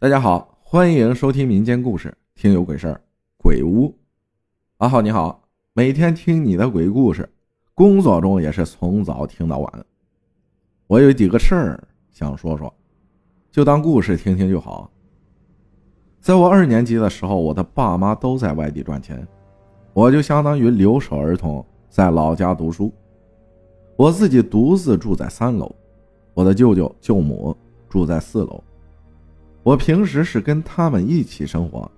大家好，欢迎收听民间故事，听有鬼事儿、鬼屋。阿浩你好，每天听你的鬼故事，工作中也是从早听到晚。我有几个事儿想说说，就当故事听听就好。在我二年级的时候，我的爸妈都在外地赚钱，我就相当于留守儿童，在老家读书。我自己独自住在三楼，我的舅舅舅母住在四楼。我平时是跟他们一起生活，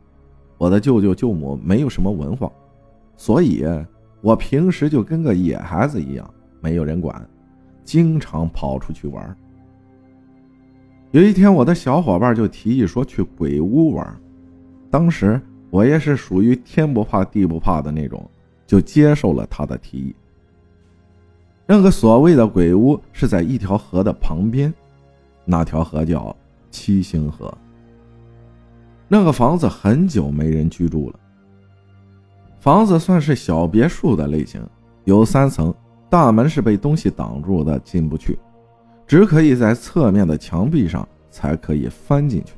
我的舅舅舅母没有什么文化，所以我平时就跟个野孩子一样，没有人管，经常跑出去玩。有一天，我的小伙伴就提议说去鬼屋玩，当时我也是属于天不怕地不怕的那种，就接受了他的提议。那个所谓的鬼屋是在一条河的旁边，那条河叫。七星河，那个房子很久没人居住了。房子算是小别墅的类型，有三层，大门是被东西挡住的，进不去，只可以在侧面的墙壁上才可以翻进去。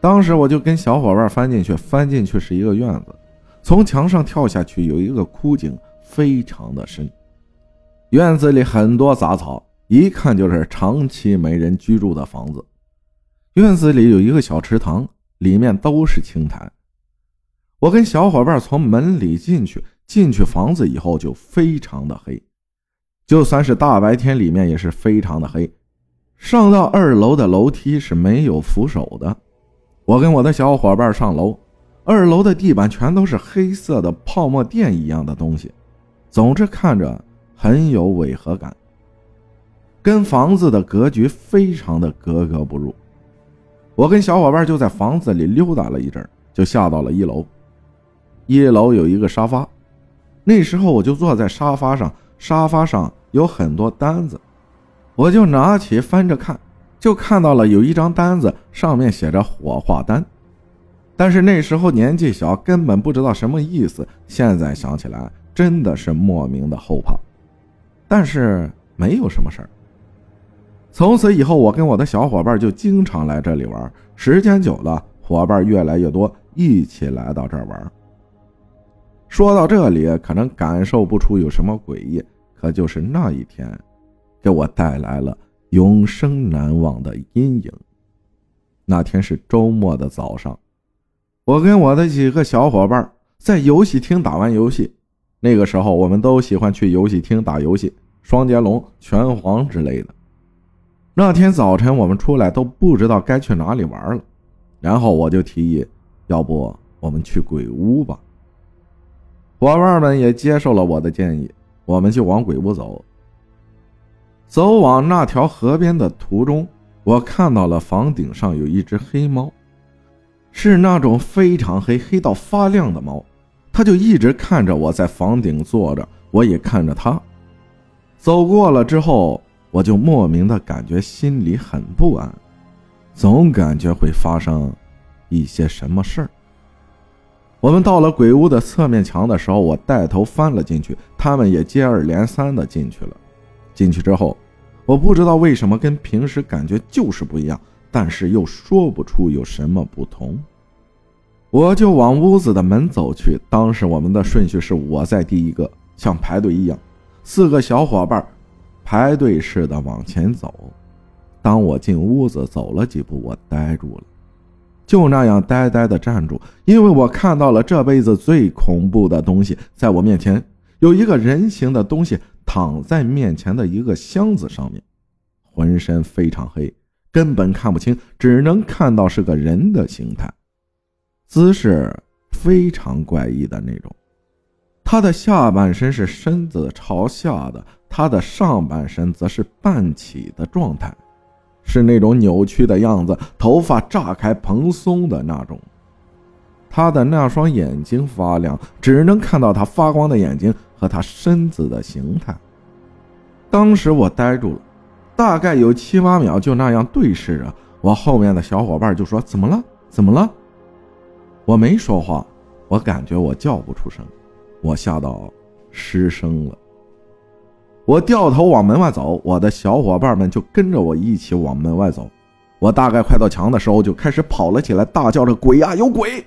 当时我就跟小伙伴翻进去，翻进去是一个院子，从墙上跳下去有一个枯井，非常的深，院子里很多杂草，一看就是长期没人居住的房子。院子里有一个小池塘，里面都是青苔。我跟小伙伴从门里进去，进去房子以后就非常的黑，就算是大白天，里面也是非常的黑。上到二楼的楼梯是没有扶手的。我跟我的小伙伴上楼，二楼的地板全都是黑色的泡沫垫一样的东西，总之看着很有违和感，跟房子的格局非常的格格不入。我跟小伙伴就在房子里溜达了一阵，就下到了一楼。一楼有一个沙发，那时候我就坐在沙发上，沙发上有很多单子，我就拿起翻着看，就看到了有一张单子，上面写着火化单。但是那时候年纪小，根本不知道什么意思。现在想起来，真的是莫名的后怕，但是没有什么事儿。从此以后，我跟我的小伙伴就经常来这里玩。时间久了，伙伴越来越多，一起来到这儿玩。说到这里，可能感受不出有什么诡异，可就是那一天，给我带来了永生难忘的阴影。那天是周末的早上，我跟我的几个小伙伴在游戏厅打完游戏。那个时候，我们都喜欢去游戏厅打游戏，双截龙、拳皇之类的。那天早晨，我们出来都不知道该去哪里玩了，然后我就提议，要不我们去鬼屋吧。伙伴们也接受了我的建议，我们就往鬼屋走。走往那条河边的途中，我看到了房顶上有一只黑猫，是那种非常黑、黑到发亮的猫，它就一直看着我在房顶坐着，我也看着它。走过了之后。我就莫名的感觉心里很不安，总感觉会发生一些什么事儿。我们到了鬼屋的侧面墙的时候，我带头翻了进去，他们也接二连三的进去了。进去之后，我不知道为什么跟平时感觉就是不一样，但是又说不出有什么不同。我就往屋子的门走去，当时我们的顺序是我在第一个，像排队一样，四个小伙伴。排队似的往前走，当我进屋子走了几步，我呆住了，就那样呆呆的站住，因为我看到了这辈子最恐怖的东西，在我面前有一个人形的东西躺在面前的一个箱子上面，浑身非常黑，根本看不清，只能看到是个人的形态，姿势非常怪异的那种。他的下半身是身子朝下的，他的上半身则是半起的状态，是那种扭曲的样子，头发炸开蓬松的那种。他的那双眼睛发亮，只能看到他发光的眼睛和他身子的形态。当时我呆住了，大概有七八秒，就那样对视着。我后面的小伙伴就说：“怎么了？怎么了？”我没说话，我感觉我叫不出声。我吓到失声了，我掉头往门外走，我的小伙伴们就跟着我一起往门外走。我大概快到墙的时候，就开始跑了起来，大叫着“鬼啊，有鬼！”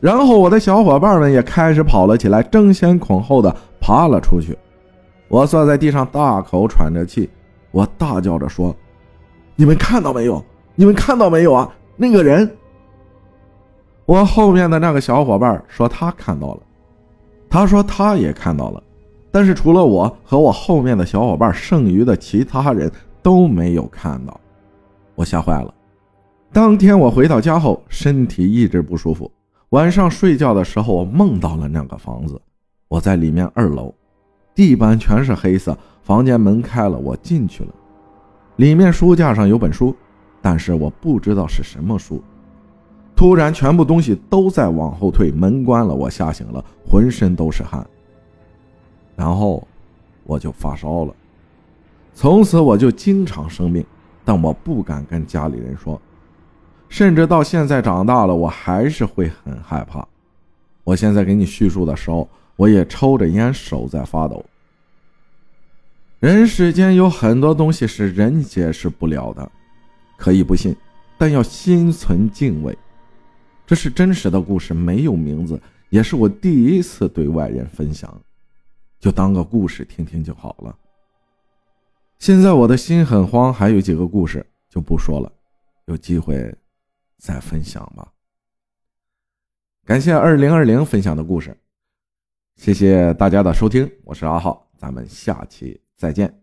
然后我的小伙伴们也开始跑了起来，争先恐后的爬了出去。我坐在地上，大口喘着气，我大叫着说：“你们看到没有？你们看到没有啊？那个人！”我后面的那个小伙伴说他看到了，他说他也看到了，但是除了我和我后面的小伙伴，剩余的其他人都没有看到。我吓坏了。当天我回到家后，身体一直不舒服。晚上睡觉的时候，我梦到了那个房子。我在里面二楼，地板全是黑色，房间门开了，我进去了。里面书架上有本书，但是我不知道是什么书。突然，全部东西都在往后退，门关了，我吓醒了，浑身都是汗。然后我就发烧了，从此我就经常生病，但我不敢跟家里人说。甚至到现在长大了，我还是会很害怕。我现在给你叙述的时候，我也抽着烟，手在发抖。人世间有很多东西是人解释不了的，可以不信，但要心存敬畏。这是真实的故事，没有名字，也是我第一次对外人分享，就当个故事听听就好了。现在我的心很慌，还有几个故事就不说了，有机会。再分享吧。感谢二零二零分享的故事，谢谢大家的收听，我是阿浩，咱们下期再见。